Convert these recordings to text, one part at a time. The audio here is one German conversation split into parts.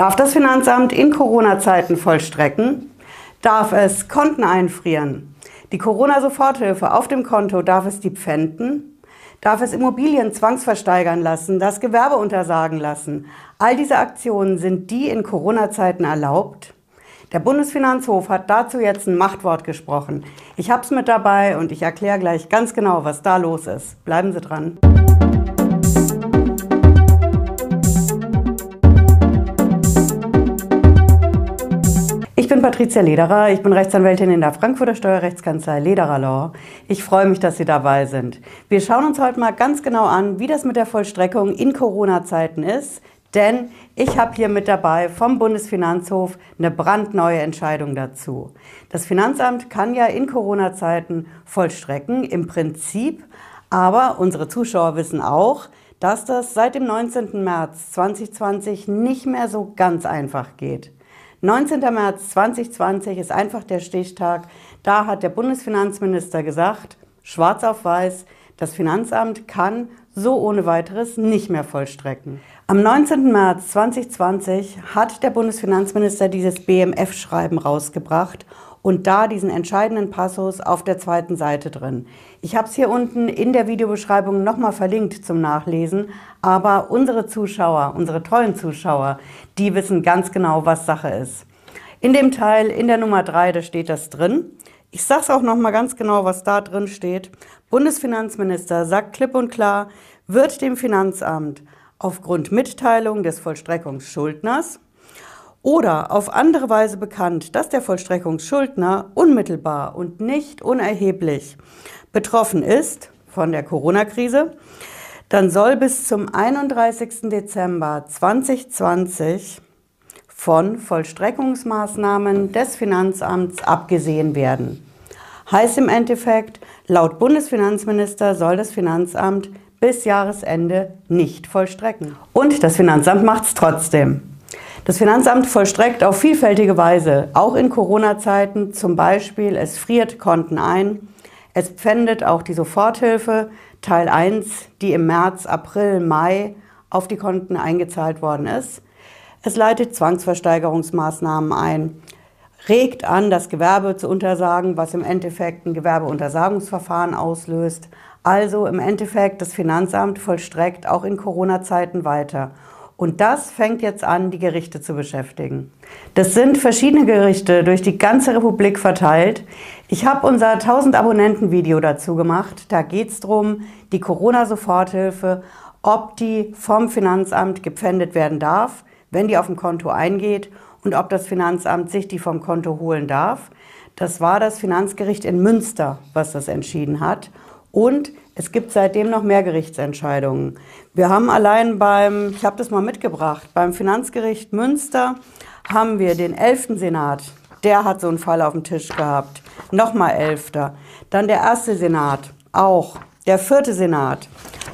Darf das Finanzamt in Corona-Zeiten vollstrecken? Darf es Konten einfrieren? Die Corona-Soforthilfe auf dem Konto, darf es die pfänden? Darf es Immobilien zwangsversteigern lassen, das Gewerbe untersagen lassen? All diese Aktionen sind die in Corona-Zeiten erlaubt? Der Bundesfinanzhof hat dazu jetzt ein Machtwort gesprochen. Ich habe es mit dabei und ich erkläre gleich ganz genau, was da los ist. Bleiben Sie dran. Bin Patricia Lederer, ich bin Rechtsanwältin in der Frankfurter Steuerrechtskanzlei Lederer Law. Ich freue mich, dass Sie dabei sind. Wir schauen uns heute mal ganz genau an, wie das mit der Vollstreckung in Corona-Zeiten ist, denn ich habe hier mit dabei vom Bundesfinanzhof eine brandneue Entscheidung dazu. Das Finanzamt kann ja in Corona-Zeiten vollstrecken, im Prinzip, aber unsere Zuschauer wissen auch, dass das seit dem 19. März 2020 nicht mehr so ganz einfach geht. 19. März 2020 ist einfach der Stichtag. Da hat der Bundesfinanzminister gesagt, schwarz auf weiß, das Finanzamt kann so ohne weiteres nicht mehr vollstrecken. Am 19. März 2020 hat der Bundesfinanzminister dieses BMF-Schreiben rausgebracht und da diesen entscheidenden Passus auf der zweiten Seite drin. Ich habe es hier unten in der Videobeschreibung nochmal verlinkt zum Nachlesen, aber unsere Zuschauer, unsere tollen Zuschauer, die wissen ganz genau, was Sache ist. In dem Teil, in der Nummer 3, da steht das drin. Ich sage es auch nochmal ganz genau, was da drin steht. Bundesfinanzminister sagt klipp und klar, wird dem Finanzamt aufgrund Mitteilung des Vollstreckungsschuldners oder auf andere Weise bekannt, dass der Vollstreckungsschuldner unmittelbar und nicht unerheblich betroffen ist von der Corona-Krise, dann soll bis zum 31. Dezember 2020 von Vollstreckungsmaßnahmen des Finanzamts abgesehen werden. Heißt im Endeffekt, laut Bundesfinanzminister soll das Finanzamt bis Jahresende nicht vollstrecken. Und das Finanzamt macht es trotzdem. Das Finanzamt vollstreckt auf vielfältige Weise, auch in Corona-Zeiten, zum Beispiel es friert Konten ein, es pfändet auch die Soforthilfe Teil 1, die im März, April, Mai auf die Konten eingezahlt worden ist. Es leitet Zwangsversteigerungsmaßnahmen ein, regt an, das Gewerbe zu untersagen, was im Endeffekt ein Gewerbeuntersagungsverfahren auslöst. Also im Endeffekt das Finanzamt vollstreckt auch in Corona-Zeiten weiter. Und das fängt jetzt an, die Gerichte zu beschäftigen. Das sind verschiedene Gerichte durch die ganze Republik verteilt. Ich habe unser 1000 Abonnenten-Video dazu gemacht. Da geht es darum, die Corona-Soforthilfe, ob die vom Finanzamt gepfändet werden darf, wenn die auf dem Konto eingeht und ob das Finanzamt sich die vom Konto holen darf. Das war das Finanzgericht in Münster, was das entschieden hat. Und es gibt seitdem noch mehr Gerichtsentscheidungen. Wir haben allein beim, ich habe das mal mitgebracht, beim Finanzgericht Münster haben wir den 11. Senat, der hat so einen Fall auf dem Tisch gehabt. Nochmal 11. Dann der erste Senat, auch. Der vierte Senat,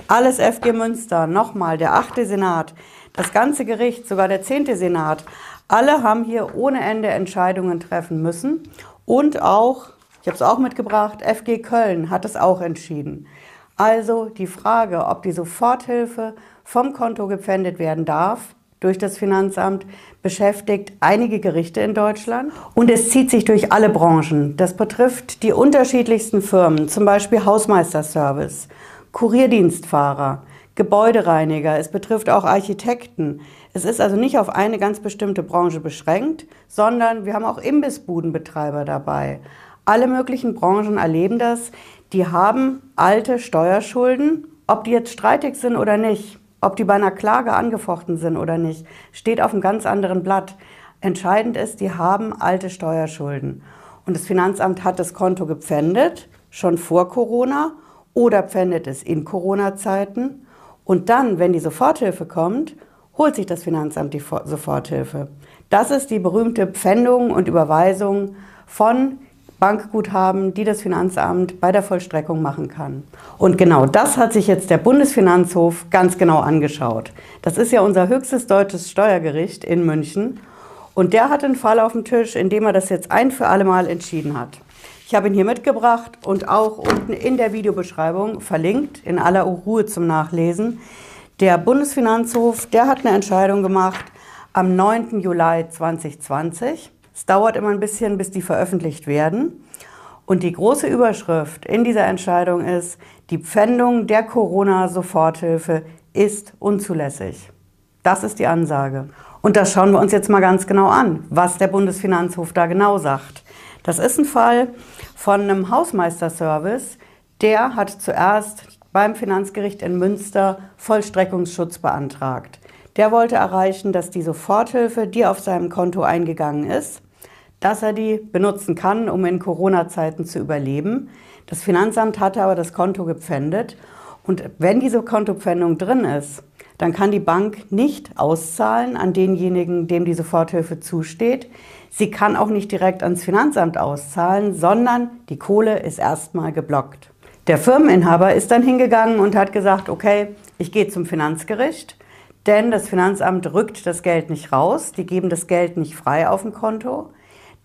alles FG Münster, nochmal der achte Senat, das ganze Gericht, sogar der zehnte Senat, alle haben hier ohne Ende Entscheidungen treffen müssen und auch ich habe es auch mitgebracht. FG Köln hat es auch entschieden. Also die Frage, ob die Soforthilfe vom Konto gepfändet werden darf durch das Finanzamt, beschäftigt einige Gerichte in Deutschland und es zieht sich durch alle Branchen. Das betrifft die unterschiedlichsten Firmen, zum Beispiel Hausmeisterservice, Kurierdienstfahrer, Gebäudereiniger, es betrifft auch Architekten. Es ist also nicht auf eine ganz bestimmte Branche beschränkt, sondern wir haben auch Imbissbudenbetreiber dabei. Alle möglichen Branchen erleben das. Die haben alte Steuerschulden, ob die jetzt streitig sind oder nicht, ob die bei einer Klage angefochten sind oder nicht, steht auf einem ganz anderen Blatt. Entscheidend ist, die haben alte Steuerschulden. Und das Finanzamt hat das Konto gepfändet, schon vor Corona oder pfändet es in Corona-Zeiten. Und dann, wenn die Soforthilfe kommt, holt sich das Finanzamt die Soforthilfe. Das ist die berühmte Pfändung und Überweisung von Bankguthaben, die das Finanzamt bei der Vollstreckung machen kann. Und genau das hat sich jetzt der Bundesfinanzhof ganz genau angeschaut. Das ist ja unser höchstes deutsches Steuergericht in München. Und der hat einen Fall auf dem Tisch, in dem er das jetzt ein für alle Mal entschieden hat. Ich habe ihn hier mitgebracht und auch unten in der Videobeschreibung verlinkt, in aller Ruhe zum Nachlesen. Der Bundesfinanzhof, der hat eine Entscheidung gemacht, am 9. Juli 2020. Es dauert immer ein bisschen, bis die veröffentlicht werden. Und die große Überschrift in dieser Entscheidung ist, die Pfändung der Corona-Soforthilfe ist unzulässig. Das ist die Ansage. Und das schauen wir uns jetzt mal ganz genau an, was der Bundesfinanzhof da genau sagt. Das ist ein Fall von einem Hausmeisterservice, der hat zuerst beim Finanzgericht in Münster Vollstreckungsschutz beantragt. Der wollte erreichen, dass die Soforthilfe, die auf seinem Konto eingegangen ist, dass er die benutzen kann, um in Corona-Zeiten zu überleben. Das Finanzamt hatte aber das Konto gepfändet. Und wenn diese Kontopfändung drin ist, dann kann die Bank nicht auszahlen an denjenigen, dem die Soforthilfe zusteht. Sie kann auch nicht direkt ans Finanzamt auszahlen, sondern die Kohle ist erstmal geblockt. Der Firmeninhaber ist dann hingegangen und hat gesagt, okay, ich gehe zum Finanzgericht, denn das Finanzamt rückt das Geld nicht raus, die geben das Geld nicht frei auf dem Konto.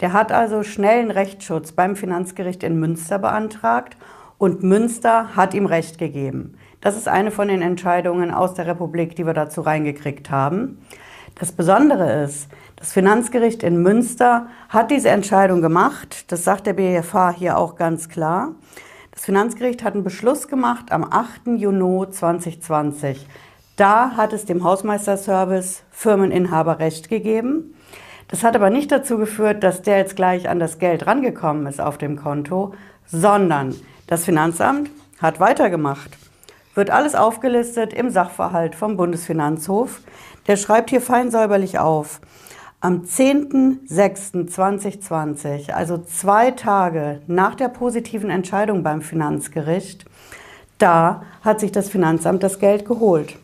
Der hat also schnellen Rechtsschutz beim Finanzgericht in Münster beantragt und Münster hat ihm Recht gegeben. Das ist eine von den Entscheidungen aus der Republik, die wir dazu reingekriegt haben. Das Besondere ist, das Finanzgericht in Münster hat diese Entscheidung gemacht. Das sagt der BFH hier auch ganz klar. Das Finanzgericht hat einen Beschluss gemacht am 8. Juni 2020. Da hat es dem Hausmeisterservice Firmeninhaber Recht gegeben. Das hat aber nicht dazu geführt, dass der jetzt gleich an das Geld rangekommen ist auf dem Konto, sondern das Finanzamt hat weitergemacht. Wird alles aufgelistet im Sachverhalt vom Bundesfinanzhof. Der schreibt hier fein säuberlich auf. Am 10.06.2020, also zwei Tage nach der positiven Entscheidung beim Finanzgericht, da hat sich das Finanzamt das Geld geholt.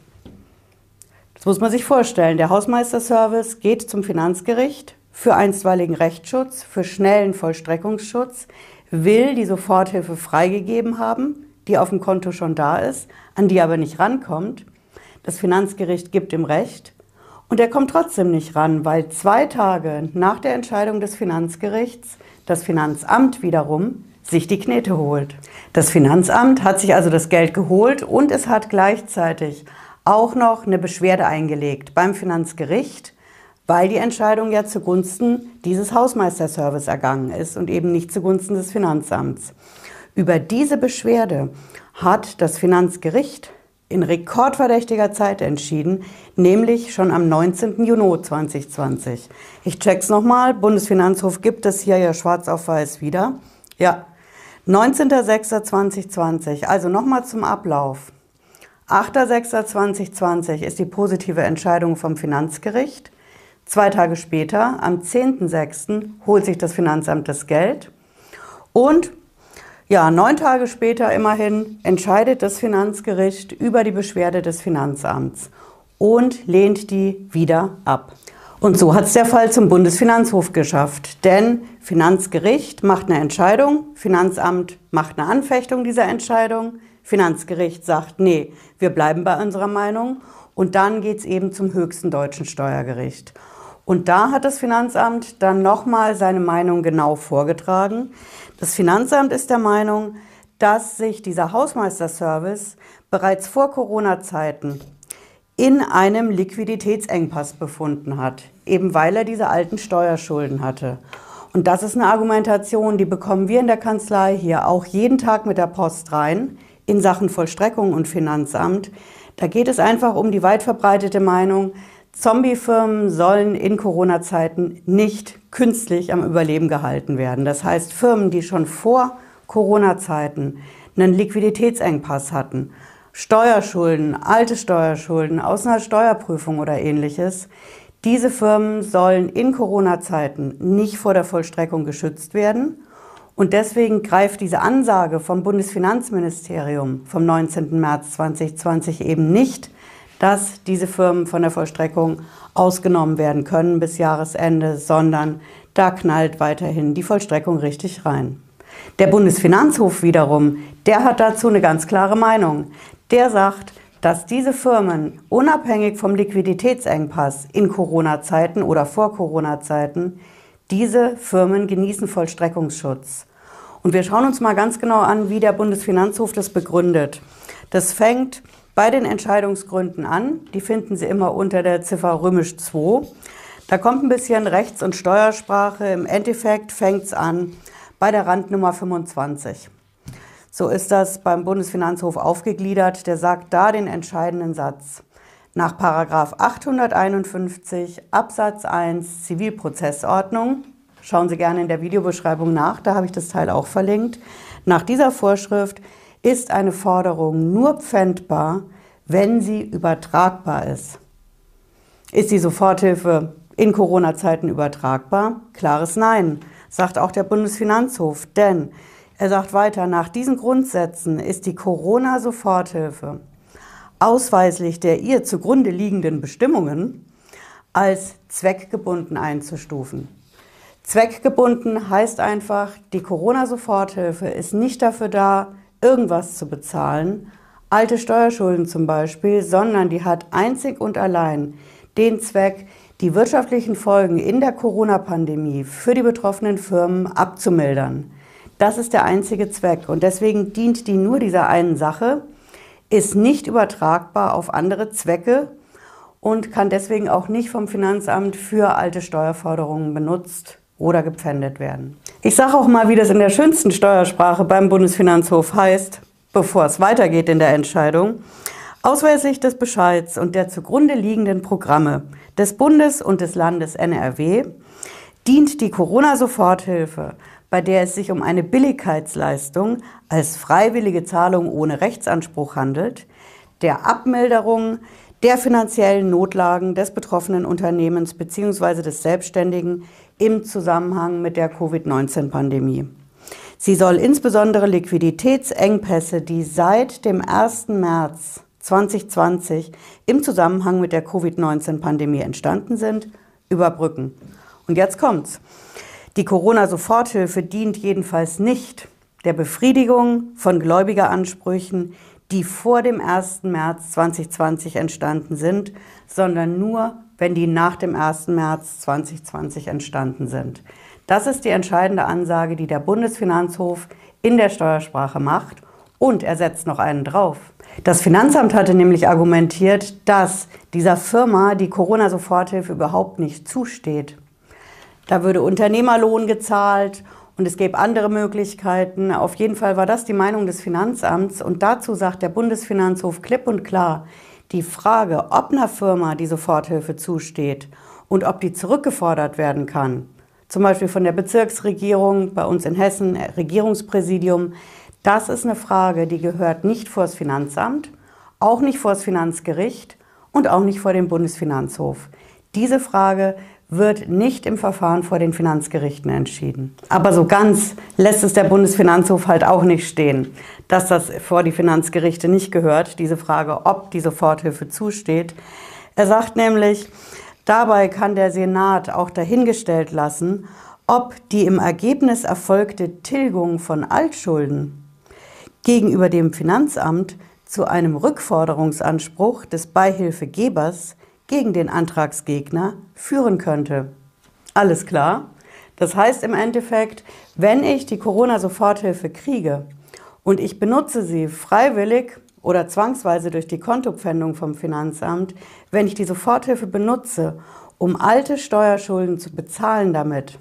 Das muss man sich vorstellen. Der Hausmeisterservice geht zum Finanzgericht für einstweiligen Rechtsschutz, für schnellen Vollstreckungsschutz, will die Soforthilfe freigegeben haben, die auf dem Konto schon da ist, an die aber nicht rankommt. Das Finanzgericht gibt ihm Recht und er kommt trotzdem nicht ran, weil zwei Tage nach der Entscheidung des Finanzgerichts das Finanzamt wiederum sich die Knete holt. Das Finanzamt hat sich also das Geld geholt und es hat gleichzeitig auch noch eine Beschwerde eingelegt beim Finanzgericht, weil die Entscheidung ja zugunsten dieses Hausmeisterservice ergangen ist und eben nicht zugunsten des Finanzamts. Über diese Beschwerde hat das Finanzgericht in rekordverdächtiger Zeit entschieden, nämlich schon am 19. Juni 2020. Ich check's nochmal, Bundesfinanzhof gibt es hier ja schwarz auf weiß wieder. Ja, 19.06.2020, also nochmal zum Ablauf. 8.06.2020 ist die positive Entscheidung vom Finanzgericht. Zwei Tage später, am 10.06., holt sich das Finanzamt das Geld. Und ja, neun Tage später immerhin entscheidet das Finanzgericht über die Beschwerde des Finanzamts und lehnt die wieder ab. Und so hat es der Fall zum Bundesfinanzhof geschafft. Denn Finanzgericht macht eine Entscheidung, Finanzamt macht eine Anfechtung dieser Entscheidung, Finanzgericht sagt, nee, wir bleiben bei unserer Meinung. Und dann geht es eben zum höchsten deutschen Steuergericht. Und da hat das Finanzamt dann nochmal seine Meinung genau vorgetragen. Das Finanzamt ist der Meinung, dass sich dieser Hausmeisterservice bereits vor Corona-Zeiten in einem Liquiditätsengpass befunden hat, eben weil er diese alten Steuerschulden hatte. Und das ist eine Argumentation, die bekommen wir in der Kanzlei hier auch jeden Tag mit der Post rein in Sachen Vollstreckung und Finanzamt. Da geht es einfach um die weit verbreitete Meinung, Zombiefirmen sollen in Corona-Zeiten nicht künstlich am Überleben gehalten werden. Das heißt, Firmen, die schon vor Corona-Zeiten einen Liquiditätsengpass hatten, Steuerschulden, alte Steuerschulden aus einer Steuerprüfung oder ähnliches, diese Firmen sollen in Corona-Zeiten nicht vor der Vollstreckung geschützt werden und deswegen greift diese Ansage vom Bundesfinanzministerium vom 19. März 2020 eben nicht, dass diese Firmen von der Vollstreckung ausgenommen werden können bis Jahresende, sondern da knallt weiterhin die Vollstreckung richtig rein. Der Bundesfinanzhof wiederum, der hat dazu eine ganz klare Meinung. Der sagt, dass diese Firmen unabhängig vom Liquiditätsengpass in Corona-Zeiten oder vor Corona-Zeiten diese Firmen genießen Vollstreckungsschutz. Und wir schauen uns mal ganz genau an, wie der Bundesfinanzhof das begründet. Das fängt bei den Entscheidungsgründen an. Die finden Sie immer unter der Ziffer römisch 2. Da kommt ein bisschen Rechts- und Steuersprache. Im Endeffekt fängt es an bei der Randnummer 25. So ist das beim Bundesfinanzhof aufgegliedert. Der sagt da den entscheidenden Satz. Nach 851 Absatz 1 Zivilprozessordnung, schauen Sie gerne in der Videobeschreibung nach, da habe ich das Teil auch verlinkt. Nach dieser Vorschrift ist eine Forderung nur pfändbar, wenn sie übertragbar ist. Ist die Soforthilfe in Corona-Zeiten übertragbar? Klares Nein, sagt auch der Bundesfinanzhof. Denn er sagt weiter, nach diesen Grundsätzen ist die Corona-Soforthilfe ausweislich der ihr zugrunde liegenden Bestimmungen als zweckgebunden einzustufen. Zweckgebunden heißt einfach, die Corona-Soforthilfe ist nicht dafür da, irgendwas zu bezahlen, alte Steuerschulden zum Beispiel, sondern die hat einzig und allein den Zweck, die wirtschaftlichen Folgen in der Corona-Pandemie für die betroffenen Firmen abzumildern. Das ist der einzige Zweck und deswegen dient die nur dieser einen Sache, ist nicht übertragbar auf andere Zwecke und kann deswegen auch nicht vom Finanzamt für alte Steuerforderungen benutzt oder gepfändet werden. Ich sage auch mal, wie das in der schönsten Steuersprache beim Bundesfinanzhof heißt, bevor es weitergeht in der Entscheidung. Ausweislich des Bescheids und der zugrunde liegenden Programme des Bundes und des Landes NRW dient die Corona-Soforthilfe, bei der es sich um eine Billigkeitsleistung als freiwillige Zahlung ohne Rechtsanspruch handelt, der Abmilderung der finanziellen Notlagen des betroffenen Unternehmens bzw. des Selbstständigen im Zusammenhang mit der Covid-19-Pandemie. Sie soll insbesondere Liquiditätsengpässe, die seit dem 1. März 2020 im Zusammenhang mit der Covid-19-Pandemie entstanden sind, überbrücken. Und jetzt kommt's. Die Corona-Soforthilfe dient jedenfalls nicht der Befriedigung von Gläubigeransprüchen, die vor dem 1. März 2020 entstanden sind, sondern nur, wenn die nach dem 1. März 2020 entstanden sind. Das ist die entscheidende Ansage, die der Bundesfinanzhof in der Steuersprache macht. Und er setzt noch einen drauf. Das Finanzamt hatte nämlich argumentiert, dass dieser Firma die Corona-Soforthilfe überhaupt nicht zusteht. Da würde Unternehmerlohn gezahlt und es gäbe andere Möglichkeiten. Auf jeden Fall war das die Meinung des Finanzamts. Und dazu sagt der Bundesfinanzhof klipp und klar, die Frage, ob einer Firma die Soforthilfe zusteht und ob die zurückgefordert werden kann, zum Beispiel von der Bezirksregierung, bei uns in Hessen, Regierungspräsidium, das ist eine Frage, die gehört nicht vor das Finanzamt, auch nicht vor das Finanzgericht und auch nicht vor den Bundesfinanzhof. Diese Frage wird nicht im Verfahren vor den Finanzgerichten entschieden. Aber so ganz lässt es der Bundesfinanzhof halt auch nicht stehen, dass das vor die Finanzgerichte nicht gehört, diese Frage, ob die Soforthilfe zusteht. Er sagt nämlich, dabei kann der Senat auch dahingestellt lassen, ob die im Ergebnis erfolgte Tilgung von Altschulden gegenüber dem Finanzamt zu einem Rückforderungsanspruch des Beihilfegebers gegen den Antragsgegner führen könnte. Alles klar? Das heißt im Endeffekt, wenn ich die Corona-Soforthilfe kriege und ich benutze sie freiwillig oder zwangsweise durch die Kontopfändung vom Finanzamt, wenn ich die Soforthilfe benutze, um alte Steuerschulden zu bezahlen damit,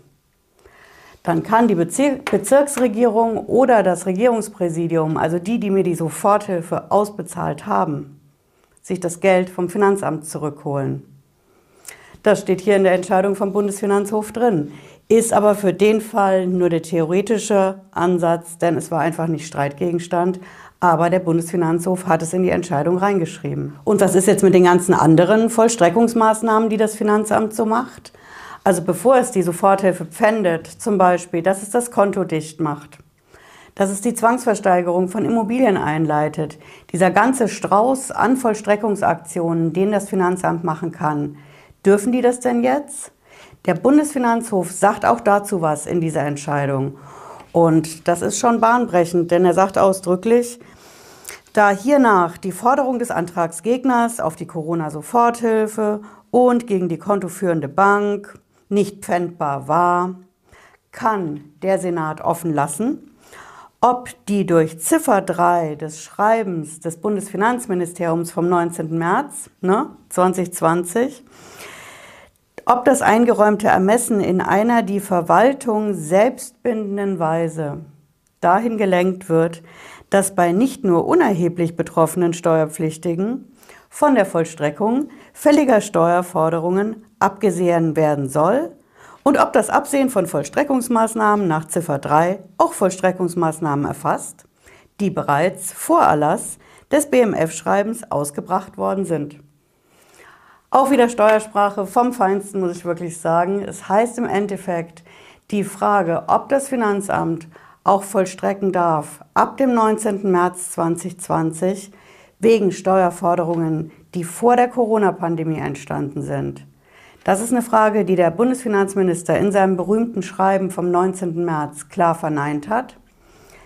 dann kann die Bezirksregierung oder das Regierungspräsidium, also die, die mir die Soforthilfe ausbezahlt haben, sich das Geld vom Finanzamt zurückholen. Das steht hier in der Entscheidung vom Bundesfinanzhof drin, ist aber für den Fall nur der theoretische Ansatz, denn es war einfach nicht Streitgegenstand. Aber der Bundesfinanzhof hat es in die Entscheidung reingeschrieben. Und was ist jetzt mit den ganzen anderen Vollstreckungsmaßnahmen, die das Finanzamt so macht? Also bevor es die Soforthilfe pfändet, zum Beispiel, dass es das Konto dicht macht, dass es die Zwangsversteigerung von Immobilien einleitet. Dieser ganze Strauß an Vollstreckungsaktionen, den das Finanzamt machen kann. Dürfen die das denn jetzt? Der Bundesfinanzhof sagt auch dazu was in dieser Entscheidung. Und das ist schon bahnbrechend, denn er sagt ausdrücklich, da hiernach die Forderung des Antragsgegners auf die Corona-Soforthilfe und gegen die kontoführende Bank nicht pfändbar war, kann der Senat offen lassen, ob die durch Ziffer 3 des Schreibens des Bundesfinanzministeriums vom 19. März ne, 2020, ob das eingeräumte Ermessen in einer die Verwaltung selbstbindenden Weise dahin gelenkt wird, dass bei nicht nur unerheblich betroffenen Steuerpflichtigen von der Vollstreckung fälliger Steuerforderungen abgesehen werden soll und ob das Absehen von Vollstreckungsmaßnahmen nach Ziffer 3 auch Vollstreckungsmaßnahmen erfasst, die bereits vor Erlass des BMF-Schreibens ausgebracht worden sind. Auch wieder Steuersprache vom Feinsten, muss ich wirklich sagen. Es heißt im Endeffekt, die Frage, ob das Finanzamt auch vollstrecken darf, ab dem 19. März 2020 wegen Steuerforderungen, die vor der Corona-Pandemie entstanden sind. Das ist eine Frage, die der Bundesfinanzminister in seinem berühmten Schreiben vom 19. März klar verneint hat.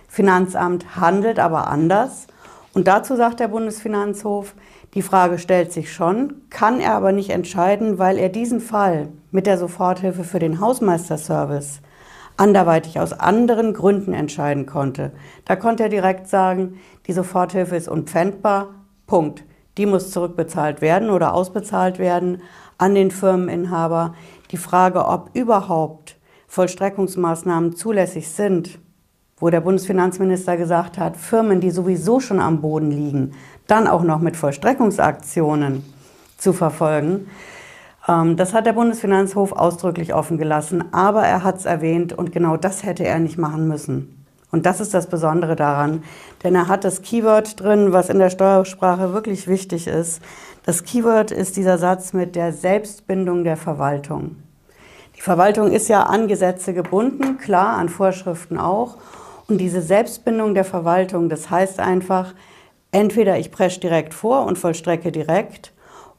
Finanzamt handelt aber anders. Und dazu sagt der Bundesfinanzhof, die Frage stellt sich schon, kann er aber nicht entscheiden, weil er diesen Fall mit der Soforthilfe für den Hausmeisterservice anderweitig aus anderen Gründen entscheiden konnte. Da konnte er direkt sagen, die Soforthilfe ist unpfändbar, Punkt. Die muss zurückbezahlt werden oder ausbezahlt werden an den Firmeninhaber. Die Frage, ob überhaupt Vollstreckungsmaßnahmen zulässig sind, wo der Bundesfinanzminister gesagt hat, Firmen, die sowieso schon am Boden liegen, dann auch noch mit Vollstreckungsaktionen zu verfolgen, ähm, das hat der Bundesfinanzhof ausdrücklich offen gelassen, aber er hat es erwähnt und genau das hätte er nicht machen müssen. Und das ist das Besondere daran, denn er hat das Keyword drin, was in der Steuersprache wirklich wichtig ist. Das Keyword ist dieser Satz mit der Selbstbindung der Verwaltung. Die Verwaltung ist ja an Gesetze gebunden, klar, an Vorschriften auch. Und diese Selbstbindung der Verwaltung, das heißt einfach, entweder ich presche direkt vor und vollstrecke direkt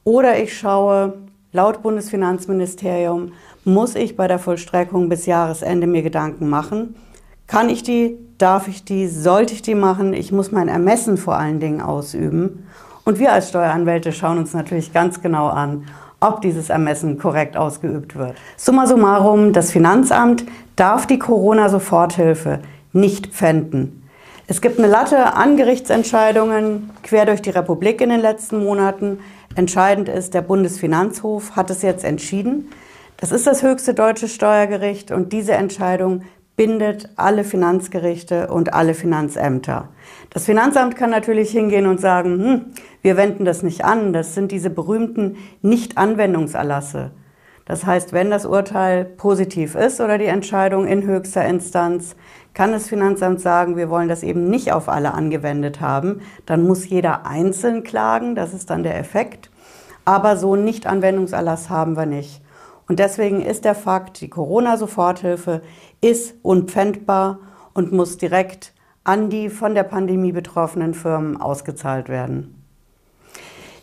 oder ich schaue, Laut Bundesfinanzministerium muss ich bei der Vollstreckung bis Jahresende mir Gedanken machen. Kann ich die? Darf ich die? Sollte ich die machen? Ich muss mein Ermessen vor allen Dingen ausüben. Und wir als Steueranwälte schauen uns natürlich ganz genau an, ob dieses Ermessen korrekt ausgeübt wird. Summa summarum, das Finanzamt darf die Corona-Soforthilfe nicht pfänden. Es gibt eine Latte an Gerichtsentscheidungen quer durch die Republik in den letzten Monaten. Entscheidend ist, der Bundesfinanzhof hat es jetzt entschieden. Das ist das höchste deutsche Steuergericht und diese Entscheidung bindet alle Finanzgerichte und alle Finanzämter. Das Finanzamt kann natürlich hingehen und sagen, hm, wir wenden das nicht an. Das sind diese berühmten Nichtanwendungserlasse. Das heißt, wenn das Urteil positiv ist oder die Entscheidung in höchster Instanz, kann das Finanzamt sagen, wir wollen das eben nicht auf alle angewendet haben. Dann muss jeder einzeln klagen, das ist dann der Effekt. Aber so einen Nichtanwendungserlass haben wir nicht. Und deswegen ist der Fakt, die Corona-Soforthilfe ist unpfändbar und muss direkt an die von der Pandemie betroffenen Firmen ausgezahlt werden.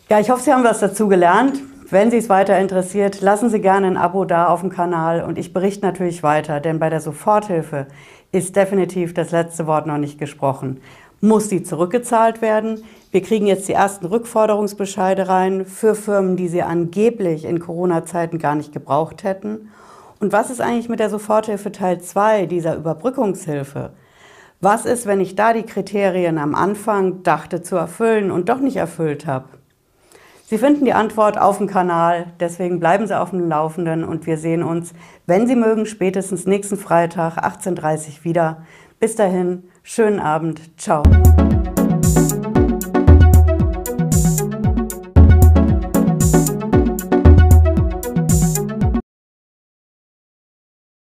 Ja, ich hoffe, Sie haben was dazu gelernt. Wenn Sie es weiter interessiert, lassen Sie gerne ein Abo da auf dem Kanal und ich berichte natürlich weiter, denn bei der Soforthilfe ist definitiv das letzte Wort noch nicht gesprochen. Muss sie zurückgezahlt werden? Wir kriegen jetzt die ersten Rückforderungsbescheide rein für Firmen, die sie angeblich in Corona-Zeiten gar nicht gebraucht hätten. Und was ist eigentlich mit der Soforthilfe Teil 2 dieser Überbrückungshilfe? Was ist, wenn ich da die Kriterien am Anfang dachte zu erfüllen und doch nicht erfüllt habe? Sie finden die Antwort auf dem Kanal, deswegen bleiben Sie auf dem Laufenden und wir sehen uns, wenn Sie mögen, spätestens nächsten Freitag 18.30 Uhr wieder. Bis dahin, schönen Abend, ciao.